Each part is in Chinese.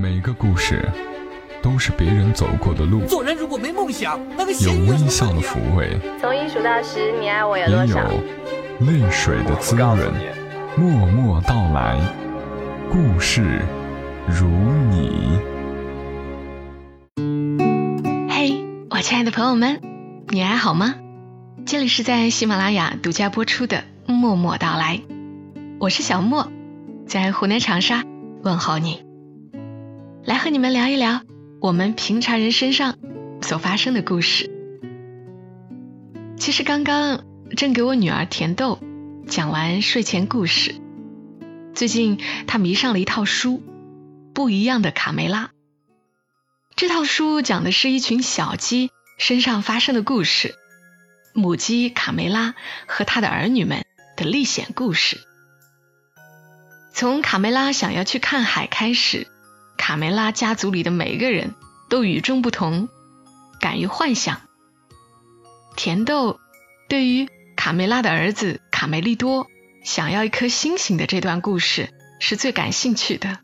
每个故事都是别人走过的路，做人如果没梦想，那个有微笑的抚慰，从一数到十，你爱我有也多少？有泪水的滋润。默默到来，故事如你。嘿，我亲爱的朋友们，你还好吗？这里是在喜马拉雅独家播出的《默默到来》，我是小莫，在湖南长沙问候你，来和你们聊一聊我们平常人身上所发生的故事。其实刚刚正给我女儿甜豆讲完睡前故事，最近她迷上了一套书，《不一样的卡梅拉》。这套书讲的是一群小鸡身上发生的故事，母鸡卡梅拉和她的儿女们的历险故事。从卡梅拉想要去看海开始，卡梅拉家族里的每一个人都与众不同，敢于幻想。甜豆对于卡梅拉的儿子卡梅利多想要一颗星星的这段故事是最感兴趣的。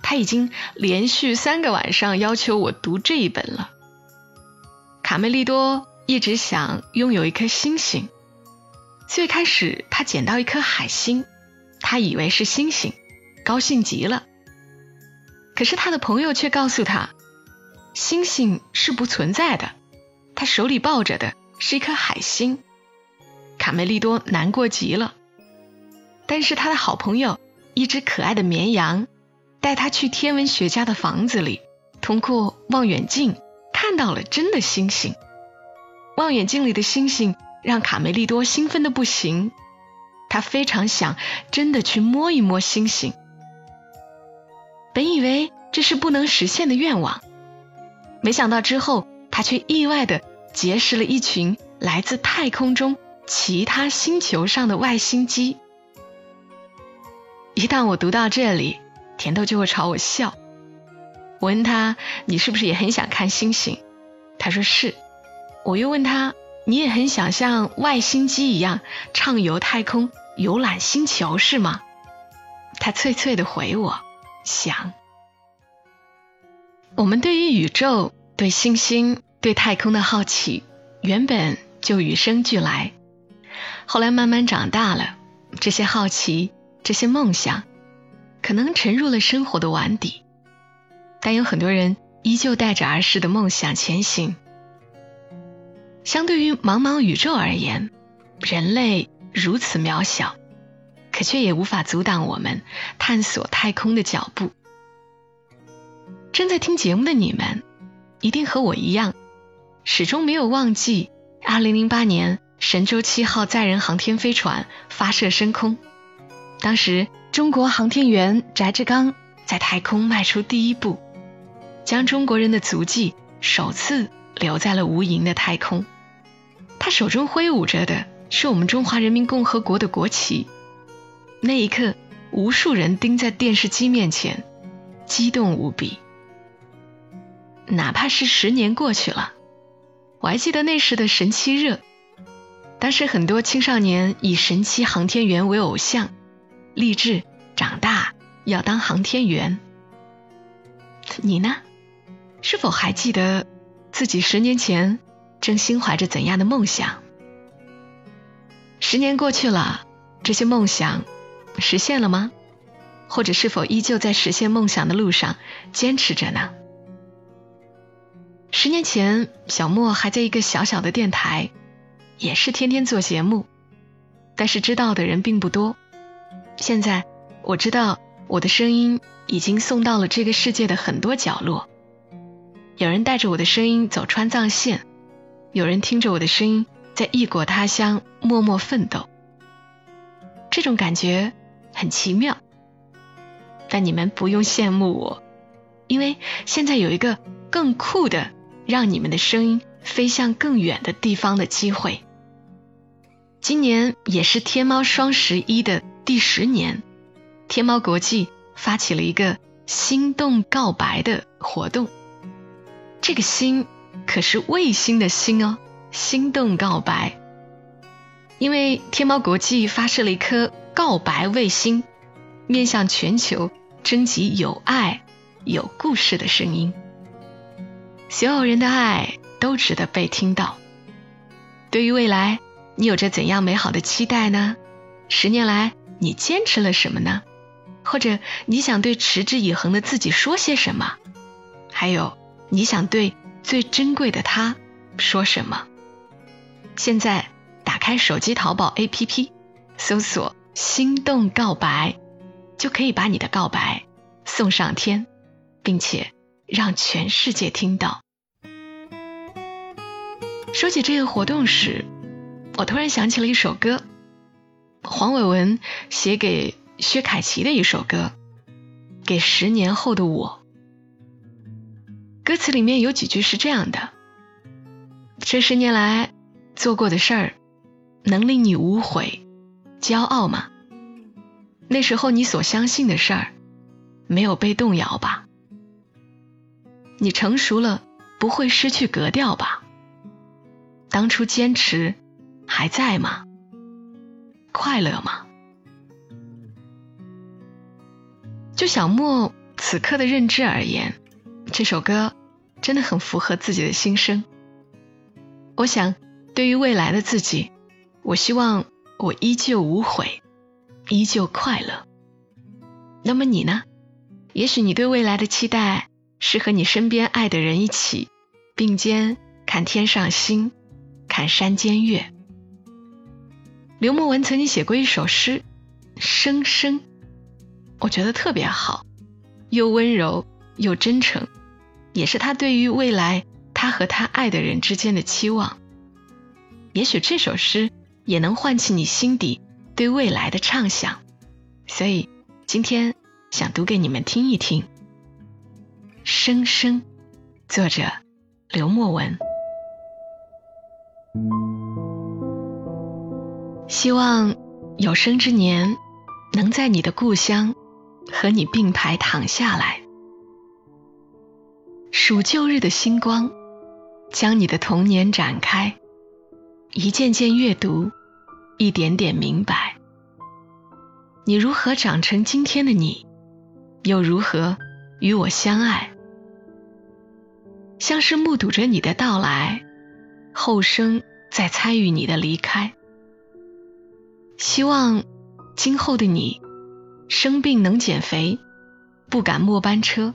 他已经连续三个晚上要求我读这一本了。卡梅利多一直想拥有一颗星星。最开始他捡到一颗海星，他以为是星星，高兴极了。可是他的朋友却告诉他，星星是不存在的，他手里抱着的是一颗海星。卡梅利多难过极了。但是他的好朋友一只可爱的绵羊。带他去天文学家的房子里，通过望远镜看到了真的星星。望远镜里的星星让卡梅利多兴奋的不行，他非常想真的去摸一摸星星。本以为这是不能实现的愿望，没想到之后他却意外的结识了一群来自太空中其他星球上的外星鸡。一旦我读到这里，甜豆就会朝我笑。我问他：“你是不是也很想看星星？”他说是。我又问他：“你也很想像外星鸡一样畅游太空、游览星球是吗？”他脆脆的回我：“想。”我们对于宇宙、对星星、对太空的好奇，原本就与生俱来。后来慢慢长大了，这些好奇、这些梦想。可能沉入了生活的碗底，但有很多人依旧带着儿时的梦想前行。相对于茫茫宇宙而言，人类如此渺小，却也无法阻挡我们探索太空的脚步。正在听节目的你们，一定和我一样，始终没有忘记2008年神舟七号载人航天飞船发射升空，当时。中国航天员翟志刚在太空迈出第一步，将中国人的足迹首次留在了无垠的太空。他手中挥舞着的是我们中华人民共和国的国旗。那一刻，无数人盯在电视机面前，激动无比。哪怕是十年过去了，我还记得那时的神七热，当时很多青少年以神七航天员为偶像。立志长大要当航天员。你呢？是否还记得自己十年前正心怀着怎样的梦想？十年过去了，这些梦想实现了吗？或者是否依旧在实现梦想的路上坚持着呢？十年前，小莫还在一个小小的电台，也是天天做节目，但是知道的人并不多。现在我知道我的声音已经送到了这个世界的很多角落，有人带着我的声音走川藏线，有人听着我的声音在异国他乡默默奋斗。这种感觉很奇妙，但你们不用羡慕我，因为现在有一个更酷的让你们的声音飞向更远的地方的机会。今年也是天猫双十一的。第十年，天猫国际发起了一个“心动告白”的活动。这个“心”可是卫星的“心”哦，“心动告白”。因为天猫国际发射了一颗告白卫星，面向全球征集有爱、有故事的声音。所有人的爱都值得被听到。对于未来，你有着怎样美好的期待呢？十年来，你坚持了什么呢？或者你想对持之以恒的自己说些什么？还有，你想对最珍贵的他说什么？现在打开手机淘宝 APP，搜索“心动告白”，就可以把你的告白送上天，并且让全世界听到。说起这个活动时，我突然想起了一首歌，黄伟文写给薛凯琪的一首歌《给十年后的我》。歌词里面有几句是这样的：“这十年来做过的事儿，能令你无悔、骄傲吗？那时候你所相信的事儿，没有被动摇吧？你成熟了，不会失去格调吧？”当初坚持还在吗？快乐吗？就小莫此刻的认知而言，这首歌真的很符合自己的心声。我想，对于未来的自己，我希望我依旧无悔，依旧快乐。那么你呢？也许你对未来的期待是和你身边爱的人一起并肩看天上星。看山间月。刘墨文曾经写过一首诗《声声》，我觉得特别好，又温柔又真诚，也是他对于未来他和他爱的人之间的期望。也许这首诗也能唤起你心底对未来的畅想，所以今天想读给你们听一听《声声》，作者刘墨文。希望有生之年，能在你的故乡和你并排躺下来，数旧日的星光，将你的童年展开，一件件阅读，一点点明白，你如何长成今天的你，又如何与我相爱，像是目睹着你的到来。后生在参与你的离开，希望今后的你生病能减肥，不赶末班车，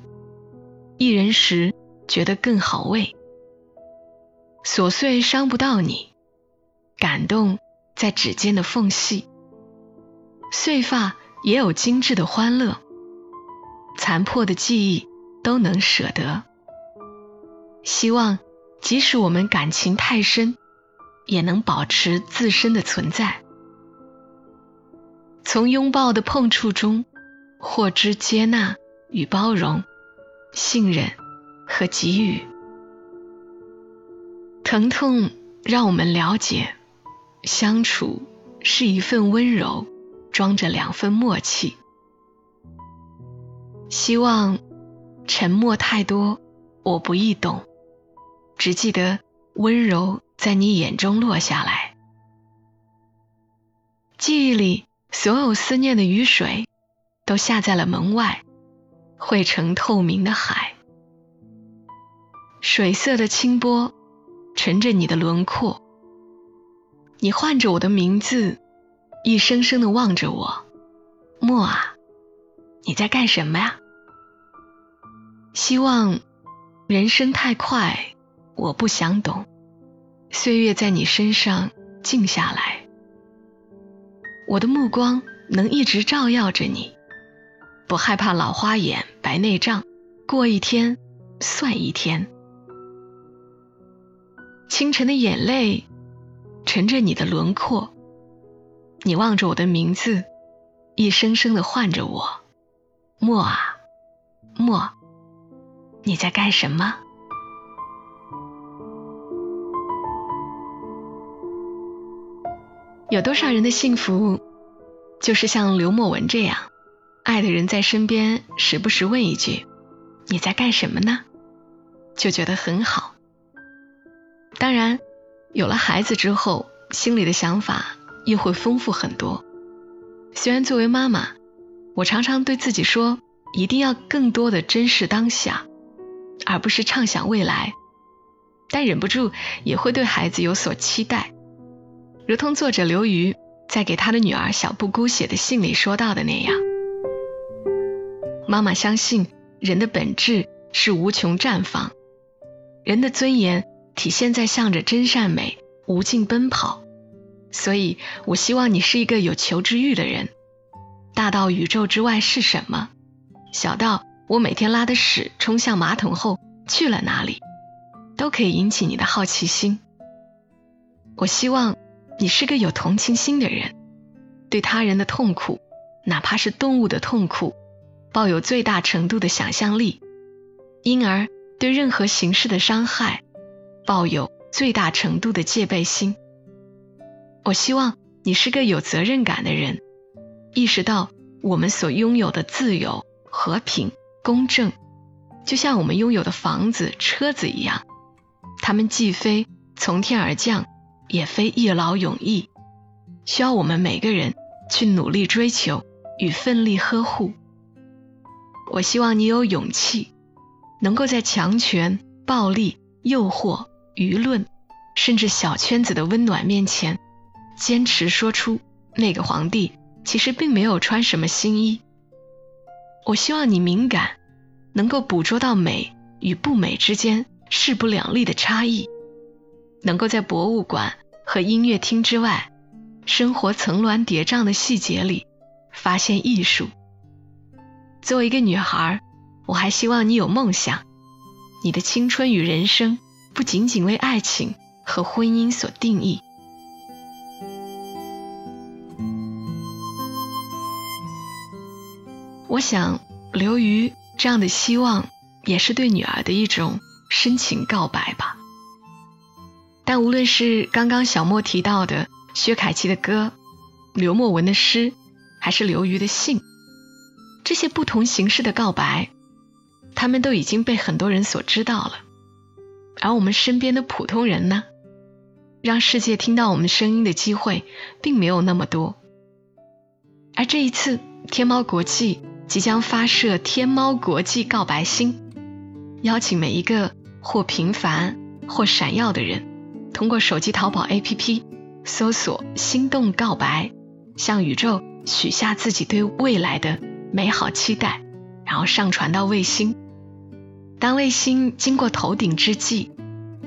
一人时觉得更好喂，琐碎伤不到你，感动在指尖的缝隙，碎发也有精致的欢乐，残破的记忆都能舍得，希望。即使我们感情太深，也能保持自身的存在。从拥抱的碰触中，获知接纳与包容、信任和给予。疼痛让我们了解，相处是一份温柔，装着两份默契。希望沉默太多，我不易懂。只记得温柔在你眼中落下来，记忆里所有思念的雨水都下在了门外，汇成透明的海。水色的清波沉着你的轮廓，你唤着我的名字，一声声的望着我，莫啊，你在干什么呀？希望人生太快。我不想懂，岁月在你身上静下来，我的目光能一直照耀着你，不害怕老花眼、白内障，过一天算一天。清晨的眼泪沉着你的轮廓，你望着我的名字，一声声的唤着我，莫啊莫，你在干什么？有多少人的幸福，就是像刘墨文这样，爱的人在身边，时不时问一句：“你在干什么呢？”就觉得很好。当然，有了孩子之后，心里的想法又会丰富很多。虽然作为妈妈，我常常对自己说，一定要更多的珍视当下，而不是畅想未来。但忍不住也会对孩子有所期待，如同作者刘瑜在给他的女儿小布姑写的信里说到的那样：“妈妈相信人的本质是无穷绽放，人的尊严体现在向着真善美无尽奔跑。所以我希望你是一个有求知欲的人，大到宇宙之外是什么，小到我每天拉的屎冲向马桶后去了哪里。”都可以引起你的好奇心。我希望你是个有同情心的人，对他人的痛苦，哪怕是动物的痛苦，抱有最大程度的想象力，因而对任何形式的伤害，抱有最大程度的戒备心。我希望你是个有责任感的人，意识到我们所拥有的自由、和平、公正，就像我们拥有的房子、车子一样。他们既非从天而降，也非一劳永逸，需要我们每个人去努力追求与奋力呵护。我希望你有勇气，能够在强权、暴力、诱惑、舆论，甚至小圈子的温暖面前，坚持说出那个皇帝其实并没有穿什么新衣。我希望你敏感，能够捕捉到美与不美之间。势不两立的差异，能够在博物馆和音乐厅之外，生活层峦叠嶂的细节里发现艺术。作为一个女孩，我还希望你有梦想，你的青春与人生不仅仅为爱情和婚姻所定义。我想，刘瑜这样的希望，也是对女儿的一种。深情告白吧。但无论是刚刚小莫提到的薛凯琪的歌、刘墨文的诗，还是刘瑜的信，这些不同形式的告白，他们都已经被很多人所知道了。而我们身边的普通人呢，让世界听到我们声音的机会并没有那么多。而这一次，天猫国际即将发射天猫国际告白星。邀请每一个或平凡或闪耀的人，通过手机淘宝 APP 搜索“心动告白”，向宇宙许下自己对未来的美好期待，然后上传到卫星。当卫星经过头顶之际，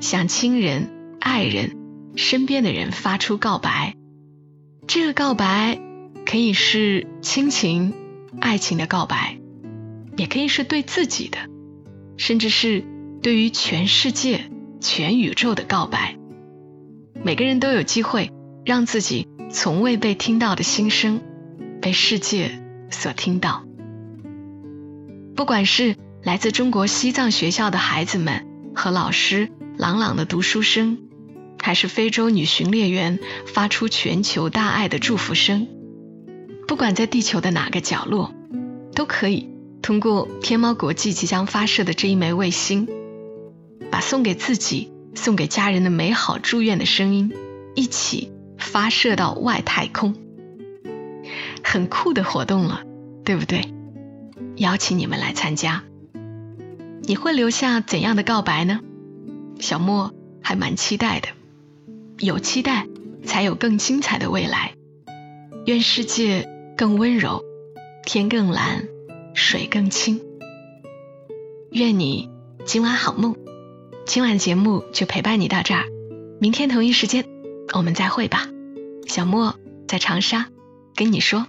向亲人、爱人、身边的人发出告白。这个告白可以是亲情、爱情的告白，也可以是对自己的。甚至是对于全世界、全宇宙的告白，每个人都有机会让自己从未被听到的心声被世界所听到。不管是来自中国西藏学校的孩子们和老师朗朗的读书声，还是非洲女巡猎员发出全球大爱的祝福声，不管在地球的哪个角落，都可以。通过天猫国际即将发射的这一枚卫星，把送给自己、送给家人的美好祝愿的声音一起发射到外太空，很酷的活动了，对不对？邀请你们来参加，你会留下怎样的告白呢？小莫还蛮期待的，有期待才有更精彩的未来。愿世界更温柔，天更蓝。水更清，愿你今晚好梦。今晚节目就陪伴你到这儿，明天同一时间我们再会吧。小莫在长沙跟你说。